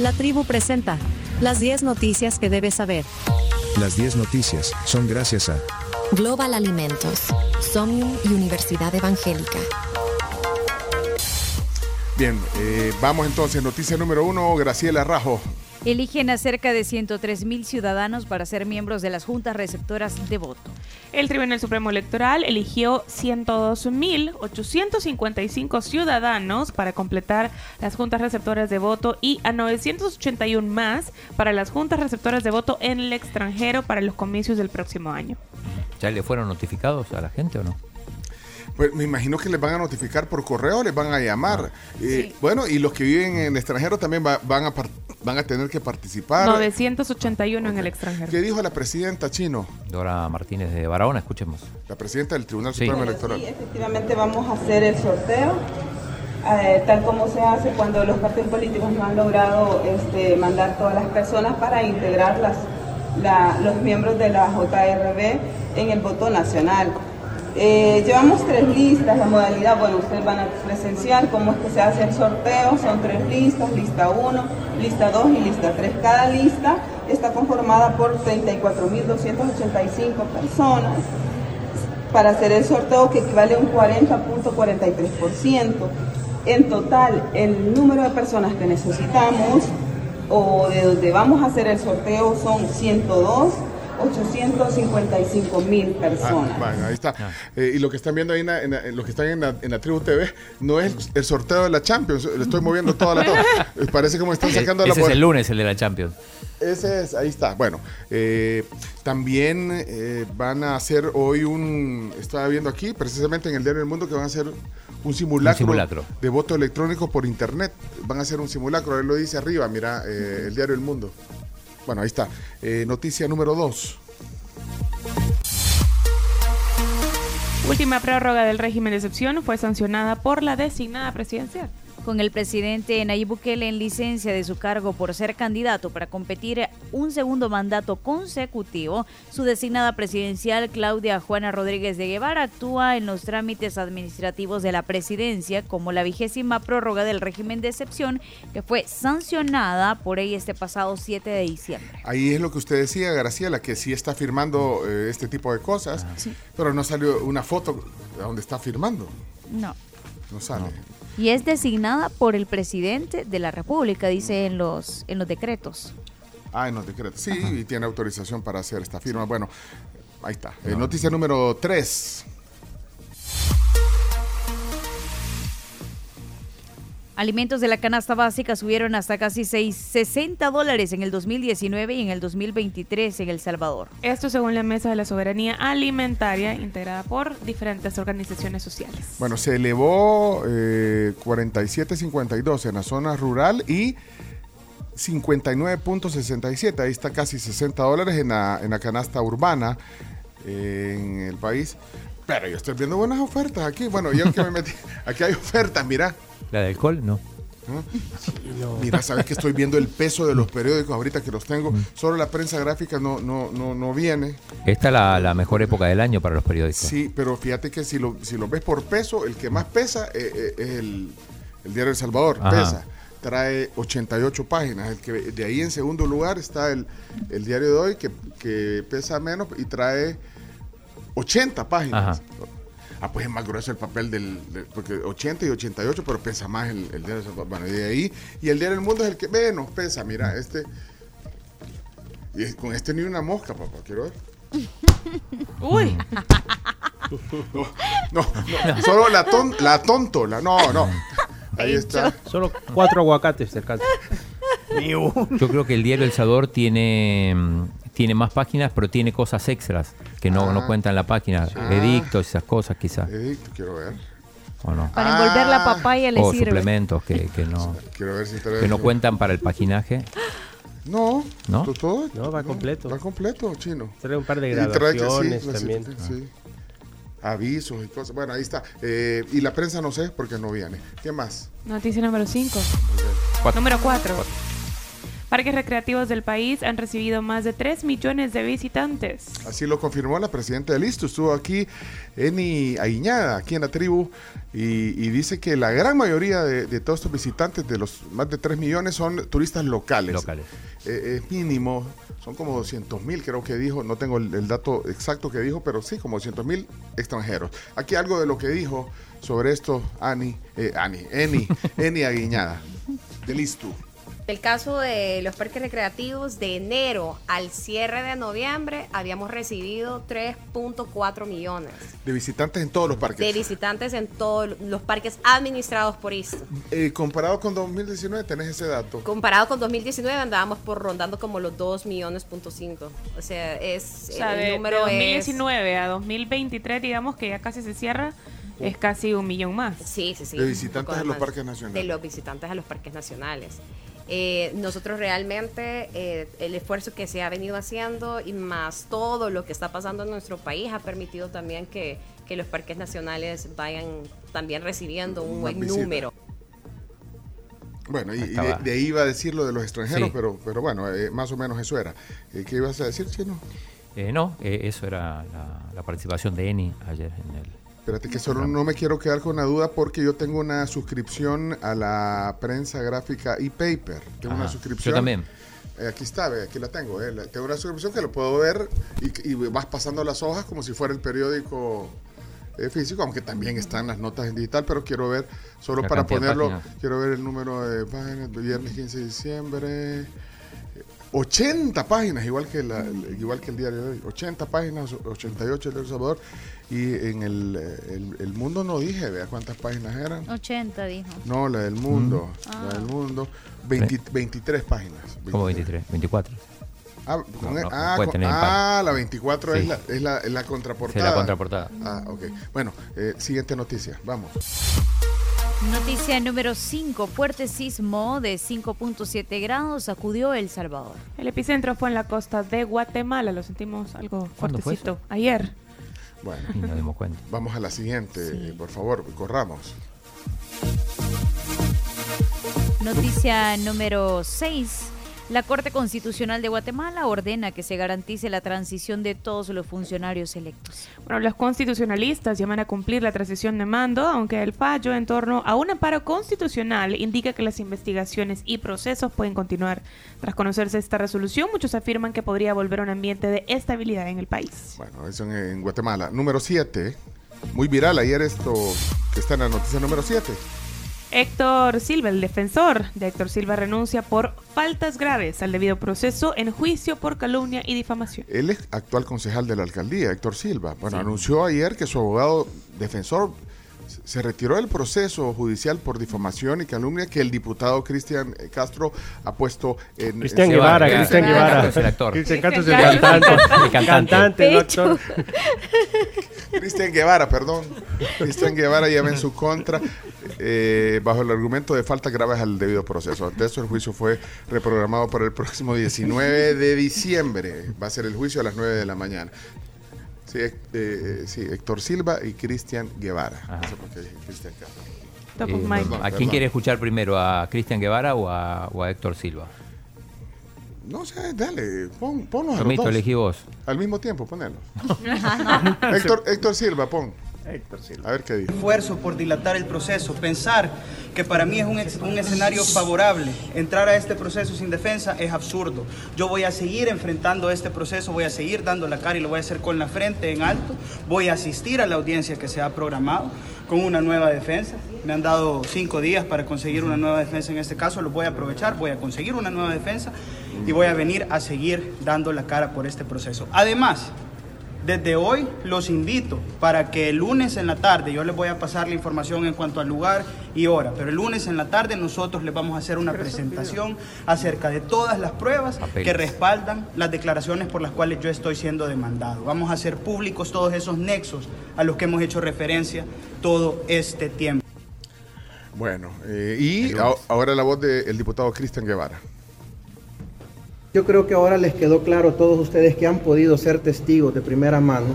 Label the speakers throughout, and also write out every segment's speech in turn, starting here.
Speaker 1: La tribu presenta las 10 noticias que debes saber.
Speaker 2: Las 10 noticias son gracias a
Speaker 3: Global Alimentos, Somnium y Universidad Evangélica.
Speaker 4: Bien, eh, vamos entonces. Noticia número uno, Graciela Rajo.
Speaker 5: Eligen a cerca de 103 mil ciudadanos para ser miembros de las juntas receptoras de voto.
Speaker 6: El Tribunal Supremo Electoral eligió 102.855 ciudadanos para completar las juntas receptoras de voto y a 981 más para las juntas receptoras de voto en el extranjero para los comicios del próximo año.
Speaker 7: ¿Ya le fueron notificados a la gente o no?
Speaker 4: Pues me imagino que les van a notificar por correo, les van a llamar. Eh, Bueno, y los que viven en el extranjero también va- van, a par- van a tener que participar.
Speaker 6: 981 en el extranjero.
Speaker 4: ¿Qué dijo la presidenta Chino?
Speaker 7: Dora Martínez de Barahona, escuchemos.
Speaker 4: La presidenta del Tribunal
Speaker 7: Sí.
Speaker 4: Supremo Electoral.
Speaker 8: sí, efectivamente vamos a hacer el sorteo, eh, tal como se hace cuando los partidos políticos no han logrado este, mandar todas las personas para integrar las, la- los miembros de la JRB en el voto nacional. Eh, llevamos tres listas, la modalidad, bueno, ustedes van a presenciar cómo es que se hace el sorteo, son tres listas, lista 1, lista 2 y lista 3. Cada lista está conformada por 34.285 personas para hacer el sorteo que equivale a un 40.43%. En total, el número de personas que necesitamos o de donde vamos a hacer el sorteo son 102, 855 mil
Speaker 4: Ah,
Speaker 8: personas.
Speaker 4: bueno, ahí está. Eh, y lo que están viendo ahí, en, la- en la- en lo que están en la, en la Tribu TV, no es el sorteo de la Champions. Le estoy moviendo toda la. Eh, Parece como están sacando la
Speaker 7: Ese es el lunes, el de la Champions.
Speaker 4: Ese es, ahí está. Bueno, eh, también eh, van a hacer hoy un, estaba viendo aquí, precisamente en el Diario del Mundo, que van a hacer un simulacro,
Speaker 7: simulacro.
Speaker 4: de voto electrónico por internet. Van a hacer un simulacro, él lo dice arriba, mira, eh, el Diario del Mundo. Bueno, ahí está. Eh, noticia número dos.
Speaker 6: Última prórroga del régimen de excepción fue sancionada por la designada presidencial.
Speaker 5: Con el presidente Nayib Bukele en licencia de su cargo por ser candidato para competir un segundo mandato consecutivo, su designada presidencial Claudia Juana Rodríguez de Guevara actúa en los trámites administrativos de la presidencia como la vigésima prórroga del régimen de excepción que fue sancionada por ella este pasado 7 de diciembre.
Speaker 4: Ahí es lo que usted decía, Graciela, que sí está firmando eh, este tipo de cosas, pero no salió una foto de donde está firmando.
Speaker 5: No.
Speaker 4: No sale.
Speaker 5: Y es designada por el presidente de la República, dice en los, en los decretos.
Speaker 4: Ah, en los decretos. Sí, y tiene autorización para hacer esta firma. Bueno, ahí está. Eh, noticia número 3.
Speaker 5: Alimentos de la canasta básica subieron hasta casi 6, 60 dólares en el 2019 y en el 2023 en El Salvador.
Speaker 6: Esto según la Mesa de la Soberanía Alimentaria integrada por diferentes organizaciones sociales.
Speaker 4: Bueno, se elevó eh, 47.52 en la zona rural y 59.67. Ahí está casi 60 dólares en la, en la canasta urbana eh, en el país. Pero yo estoy viendo buenas ofertas aquí. Bueno, yo que me metí. Aquí hay ofertas, mira.
Speaker 7: ¿La de alcohol? No.
Speaker 4: Mira, sabes que estoy viendo el peso de los periódicos ahorita que los tengo. Solo la prensa gráfica no, no, no, no viene.
Speaker 7: Esta es la, la mejor época del año para los periódicos.
Speaker 4: Sí, pero fíjate que si lo, si lo ves por peso, el que más pesa eh, eh, es el, el Diario El Salvador.
Speaker 7: Ajá.
Speaker 4: Pesa. Trae 88 páginas. El que, de ahí en segundo lugar está el, el Diario de hoy, que, que pesa menos y trae 80 páginas.
Speaker 7: Ajá.
Speaker 4: Ah, pues es más grueso el papel del, del- porque 80 y 88, pero pesa más el, el Diario El Salvador. Bueno, y de ahí, y el Diario del Mundo es el que menos pesa, mira, este, y es- con este ni una mosca, papá, quiero ver.
Speaker 6: Uy,
Speaker 4: No, no, no, solo la, ton, la tontola, no, no. Ahí está.
Speaker 9: Solo cuatro aguacates alcanza.
Speaker 7: Yo creo que el diario El Salvador tiene, mm, tiene más páginas, pero tiene cosas extras que no, no
Speaker 4: Ah.
Speaker 7: cuentan en la página.
Speaker 4: Ah.
Speaker 7: Edictos, esas cosas quizás.
Speaker 4: Edicto, quiero ver.
Speaker 7: ¿O no?
Speaker 5: Para envolver la
Speaker 4: Ah.
Speaker 5: papaya le
Speaker 7: O
Speaker 5: sirve.
Speaker 7: suplementos que, que no,
Speaker 4: Quiero ver si
Speaker 7: que no cuentan para el paginaje.
Speaker 4: No,
Speaker 7: ¿No?
Speaker 4: to- todo.
Speaker 9: No, va completo.
Speaker 4: Va completo, chino.
Speaker 9: Trae un par de
Speaker 4: que- sí,
Speaker 9: graduaciones
Speaker 4: la-
Speaker 9: también.
Speaker 4: sí. Avisos y cosas. Bueno, ahí está. Eh, y la prensa no sé porque no viene. ¿Qué más?
Speaker 6: noticia número 5.
Speaker 7: Cuatro.
Speaker 6: Número 4. Parques recreativos del país han recibido más de 3 millones de visitantes.
Speaker 4: Así lo confirmó la presidenta del ISTU. Estuvo aquí Eni Aguiñada, aquí en la tribu, y, y dice que la gran mayoría de, de todos estos visitantes, de los más de 3 millones, son turistas locales.
Speaker 7: Locales.
Speaker 4: Eh, es mínimo, son como 200 mil, creo que dijo, no tengo el, el dato exacto que dijo, pero sí, como 200 mil extranjeros. Aquí algo de lo que dijo sobre esto Ani, eh, Ani, Eni, Eni Aguiñada, del ISTU.
Speaker 10: El caso de los parques recreativos, de enero al cierre de noviembre, habíamos recibido 3.4 millones
Speaker 4: De visitantes en todos los parques.
Speaker 10: de visitantes en todos los parques administrados por ISTU.
Speaker 4: Eh, comparado con 2019, tenés ese dato.
Speaker 10: Comparado con 2019 andábamos por rondando como los 2 millones punto cinco. O sea, es
Speaker 6: O sea,
Speaker 10: el
Speaker 6: de, de
Speaker 10: número es
Speaker 6: 2019 a 2023, digamos que ya casi se cierra, es casi un millón más.
Speaker 10: Sí, sí, sí.
Speaker 4: De visitantes a los parques nacionales.
Speaker 10: De los visitantes a los parques nacionales. Eh, nosotros realmente eh, el esfuerzo que se ha venido haciendo y más todo lo que está pasando en nuestro país ha permitido también que, que los parques nacionales vayan también recibiendo un buen número.
Speaker 4: Bueno, y, y de, ahí iba a decir lo de los extranjeros,
Speaker 7: Sí.
Speaker 4: pero, pero bueno, eh, más o menos eso era. Eh, ¿Qué ibas a decir, Chino?
Speaker 7: Eh, no, eh, eso era la, la participación de Eni ayer en el...
Speaker 4: Espérate que solo no me quiero quedar con la duda porque yo tengo una suscripción a la prensa gráfica y paper. Tengo una suscripción.
Speaker 7: Yo también.
Speaker 4: Eh, aquí está, aquí la tengo. eh, tengo una suscripción que lo puedo ver y, y vas pasando las hojas como si fuera el periódico eh, físico, aunque también están las notas en digital, pero quiero ver, solo
Speaker 7: La
Speaker 4: para ponerlo, quiero ver el número de páginas, viernes 15 de diciembre. 80 páginas, igual que, la, igual que el diario de hoy. 80 páginas, 88 de El Salvador. Y en el, el, el mundo no dije, vea cuántas páginas eran.
Speaker 5: 80 dijo.
Speaker 4: No, la del mundo.
Speaker 5: Mm.
Speaker 4: La del
Speaker 5: Ah.
Speaker 4: mundo. 20 23 páginas.
Speaker 7: ¿Cómo 23? 24.
Speaker 4: Ah,
Speaker 7: No, no,
Speaker 4: ah, con- ah, la 24 es,
Speaker 7: Sí.
Speaker 4: la, es, la, es la contraportada.
Speaker 7: Sí, la contraportada.
Speaker 4: Ah, ok. Bueno, eh, siguiente noticia. Vamos.
Speaker 5: Noticia número 5. Fuerte sismo de 5.7 grados sacudió El Salvador.
Speaker 6: El epicentro fue en la costa de Guatemala, lo sentimos algo
Speaker 7: ¿Cuándo fue
Speaker 6: fuertecito. Ayer.
Speaker 4: Bueno,
Speaker 7: Y nos dimos cuenta.
Speaker 4: vamos a la siguiente, eh, por favor, corramos.
Speaker 5: Noticia número 6. La Corte Constitucional de Guatemala ordena que se garantice la transición de todos los funcionarios electos.
Speaker 6: Bueno, los constitucionalistas llaman a cumplir la transición de mando, aunque el fallo en torno a un amparo constitucional indica que las investigaciones y procesos pueden continuar. Tras conocerse esta resolución, muchos afirman que podría volver a un ambiente de estabilidad en el país.
Speaker 4: Bueno, eso en, en Guatemala. Número 7. Muy viral ayer esto que está en la noticia número 7.
Speaker 6: Héctor Silva, el defensor de Héctor Silva, renuncia por faltas graves al debido proceso en juicio por calumnia y difamación.
Speaker 4: Él es actual concejal de la alcaldía, Héctor Silva. Bueno, anunció ayer que su abogado defensor se retiró del proceso judicial por difamación y calumnia que el diputado Cristian eh, Castro ha puesto en...
Speaker 9: Cristian
Speaker 4: en-
Speaker 9: Guevara,
Speaker 7: Guevara,
Speaker 9: Cristian
Speaker 7: Guevara. Es el actor.
Speaker 9: Cristian Castro es el cantante.
Speaker 7: El cantante.
Speaker 9: Actor.
Speaker 4: Cristian Guevara, perdón. Cristian Guevara lleva en su contra eh, bajo el argumento de faltas graves al debido proceso. Ante eso, el juicio fue reprogramado para el próximo 19 de diciembre. Va a ser el juicio a las 9 de la mañana. Sí, eh, eh, sí, Héctor Silva y Cristian Guevara.
Speaker 7: Ajá.
Speaker 4: No sé por qué dije Cristian
Speaker 7: Eh,
Speaker 6: of mind.
Speaker 4: perdón.
Speaker 7: ¿A quién quiere escuchar primero? ¿A Cristian Guevara o a, o a Héctor Silva?
Speaker 4: No sé, dale, pon, ponlos a los dos.
Speaker 7: elegí vos.
Speaker 4: Al mismo tiempo, ponelo. Héctor, Héctor Silva, pon.
Speaker 9: Héctor Silva.
Speaker 4: A ver qué dice.
Speaker 11: esfuerzo por dilatar el proceso, pensar que para mí es un, un escenario favorable. Entrar a este proceso sin defensa es absurdo. Yo voy a seguir enfrentando este proceso, voy a seguir dando la cara y lo voy a hacer con la frente en alto. Voy a asistir a la audiencia que se ha programado con una nueva defensa. Me han dado cinco días para conseguir una nueva defensa en este caso, lo voy a aprovechar, voy a conseguir una nueva defensa y voy a venir a seguir dando la cara por este proceso. Además, desde hoy los invito para que el lunes en la tarde, yo les voy a pasar la información en cuanto al lugar y hora, pero el lunes en la tarde nosotros les vamos a hacer una presentación acerca de todas las pruebas
Speaker 7: Papeles.
Speaker 11: que respaldan las declaraciones por las cuales yo estoy siendo demandado. Vamos a hacer públicos todos esos nexos a los que hemos hecho referencia todo este tiempo.
Speaker 4: Bueno, eh, y ahora la voz del diputado Cristian Guevara.
Speaker 12: Yo creo que ahora les quedó claro a todos ustedes que han podido ser testigos de primera mano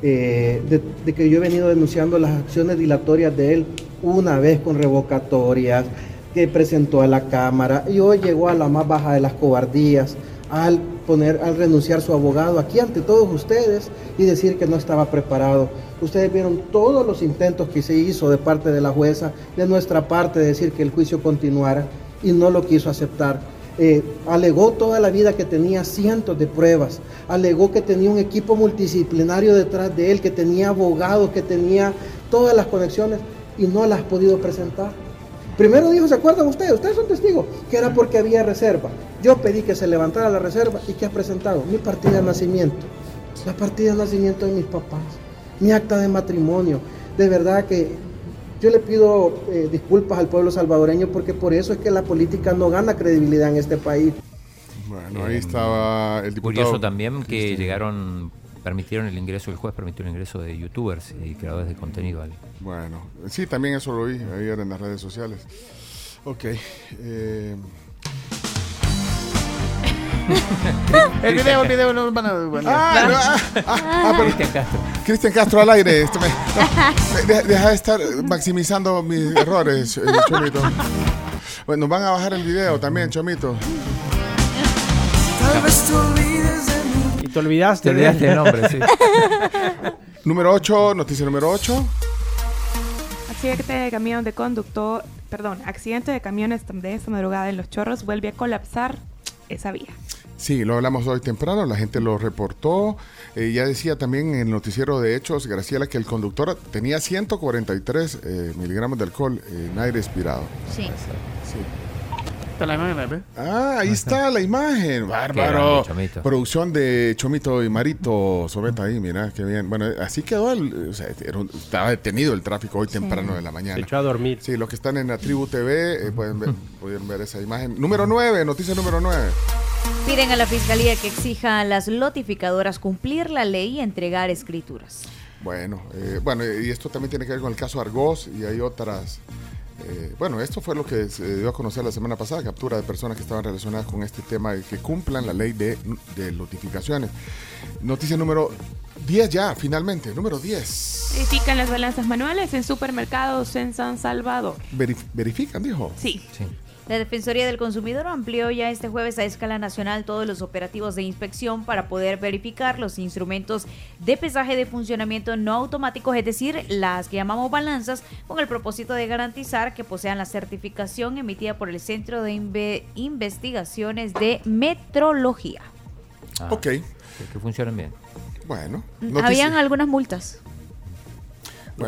Speaker 12: eh, de, que yo he venido denunciando las acciones dilatorias de él una vez con revocatorias, que presentó a la Cámara y hoy llegó a la más baja de las cobardías al poner, al renunciar su abogado aquí ante todos ustedes y decir que no estaba preparado. Ustedes vieron todos los intentos que se hizo de parte de la jueza, de nuestra parte, de decir que el juicio continuara y no lo quiso aceptar. Eh, alegó toda la vida que tenía cientos de pruebas, alegó que tenía un equipo multidisciplinario detrás de él, que tenía abogados, que tenía todas las conexiones y no las ha podido presentar. Primero dijo, ¿se acuerdan ustedes? Ustedes son testigos, que era porque había reserva. Yo pedí que se levantara la reserva y ¿qué ha presentado? Mi partida de nacimiento, la partida de nacimiento de mis papás, mi acta de matrimonio. De verdad que yo le pido eh, disculpas al pueblo salvadoreño porque por eso es que la política no gana credibilidad en este país.
Speaker 4: Bueno, ahí estaba el diputado.
Speaker 7: Curioso también que llegaron, permitieron el ingreso, el juez permitió el ingreso de youtubers y creadores de contenido.
Speaker 4: Bueno, sí, también eso lo vi ayer en las redes sociales. Ok. eh,
Speaker 13: El video, el video no van a. van a-
Speaker 4: Ah, no, ah, ah, ah, pero-
Speaker 7: Cristian Castro.
Speaker 4: Al aire. Esto me- no, deja de estar maximizando mis errores, eh, Chomito. Bueno, van a bajar el video también, Chomito.
Speaker 9: Y te olvidaste,
Speaker 7: Te olvidaste el nombre, sí.
Speaker 4: Número 8, noticia número 8.
Speaker 6: Accidente de camión de conductor, perdón, accidente de camiones de esta madrugada en Los Chorros vuelve a colapsar esa vía.
Speaker 4: Sí, lo hablamos hoy temprano, la gente lo reportó. Eh, ya decía también en el noticiero de Hechos, Graciela, que el conductor tenía 143 eh, miligramos de alcohol en aire expirado.
Speaker 5: Sí.
Speaker 4: Sí.
Speaker 13: Está la imagen, ¿ves?
Speaker 4: Ah, ahí está la imagen. Bárbaro.
Speaker 7: Chomito.
Speaker 4: Producción de Chomito y Marito Sobeta ahí, mira, qué bien. Bueno, así quedó. El, o sea, era un- estaba detenido el tráfico hoy temprano de la mañana.
Speaker 9: Se echó a dormir.
Speaker 4: Sí, los que están en la Tribu TV eh, pueden, ver, pueden ver esa imagen. Número 9, noticia número 9.
Speaker 5: Piden a la fiscalía que exija a las notificadoras cumplir la ley y entregar escrituras.
Speaker 4: Bueno, eh, bueno, y esto también tiene que ver con el caso Argos y hay otras. Eh, bueno, esto fue lo que se dio a conocer la semana pasada, captura de personas que estaban relacionadas con este tema y que cumplan la ley de, de notificaciones. Noticia número 10 ya, finalmente, número 10.
Speaker 6: Verifican las balanzas manuales en supermercados en San Salvador.
Speaker 4: Verif- verifican, dijo.
Speaker 6: Sí.
Speaker 5: La Defensoría del Consumidor amplió ya este jueves a escala nacional todos los operativos de inspección para poder verificar los instrumentos de pesaje de funcionamiento no automáticos, es decir, las que llamamos balanzas, con el propósito de garantizar que posean la certificación emitida por el Centro de Inve- Investigaciones de Metrología.
Speaker 7: Ah,
Speaker 4: Ok,
Speaker 7: Que, funcionen bien.
Speaker 4: bueno.
Speaker 5: Mm,
Speaker 4: noticia-
Speaker 5: Habían algunas multas.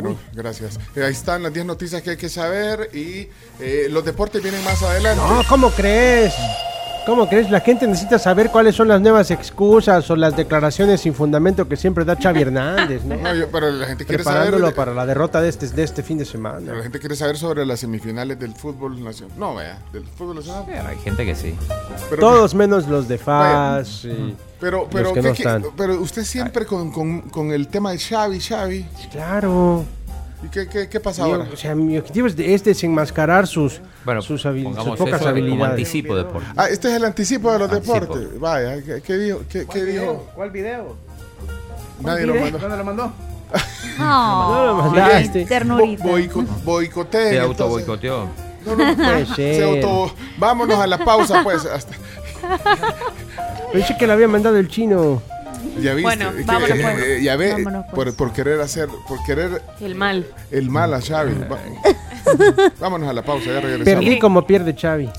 Speaker 4: Bueno, gracias. Eh, ahí están las 10 noticias que hay que saber y eh, los deportes vienen más adelante.
Speaker 9: No, ¿cómo crees? ¿Cómo crees? La gente necesita saber cuáles son las nuevas excusas o las declaraciones sin fundamento que siempre da Xavi Hernández, ¿no?
Speaker 4: No, yo- pero la gente quiere saber.
Speaker 9: Para la derrota de este, de este fin de
Speaker 4: Pero
Speaker 9: semana.
Speaker 4: la gente quiere saber sobre las semifinales del fútbol nacional. No, vea, del fútbol nacional.
Speaker 7: Pero hay gente que sí.
Speaker 4: Pero,
Speaker 9: Todos menos los de FAS. y
Speaker 4: pero, pero,
Speaker 9: los que
Speaker 4: ¿qué-
Speaker 9: no están.
Speaker 4: pero usted siempre con, con- con el tema de Xavi, Xavi.
Speaker 9: Claro.
Speaker 4: ¿Y qué, qué, qué pasa ahora?
Speaker 9: o sea, mi objetivo es, de- es desenmascarar sus,
Speaker 7: Bueno,
Speaker 9: sus, habil- sus pocas
Speaker 7: eso como
Speaker 9: habilidades.
Speaker 7: anticipo deporte.
Speaker 4: Ah, este es el anticipo de los
Speaker 7: Anticipo.
Speaker 4: deportes. Vaya, ¿qué, qué dijo? ¿Qué, qué dijo?
Speaker 13: ¿Cuál video?
Speaker 4: Nadie lo mandó.
Speaker 13: ¿Dónde lo mandó?
Speaker 9: No lo
Speaker 5: Oh,
Speaker 9: mandaste.
Speaker 5: ternurita.
Speaker 4: Boico- boicoteen,
Speaker 7: Se auto boicoteó.
Speaker 4: No, no, no
Speaker 9: puede
Speaker 4: se
Speaker 9: ser.
Speaker 4: auto- Vámonos a la pausa, pues. hasta-
Speaker 9: Pensé que le había mandado el chino.
Speaker 4: Ya viste.
Speaker 6: Bueno,
Speaker 4: Es que,
Speaker 6: vámonos, pues.
Speaker 4: eh, ya ve,
Speaker 5: Vámonos, pues.
Speaker 4: por, por querer hacer, por querer
Speaker 6: El mal.
Speaker 4: el mal a Xavi. Va- Vámonos a la pausa, ya regresamos.
Speaker 9: Perdí como pierde Xavi.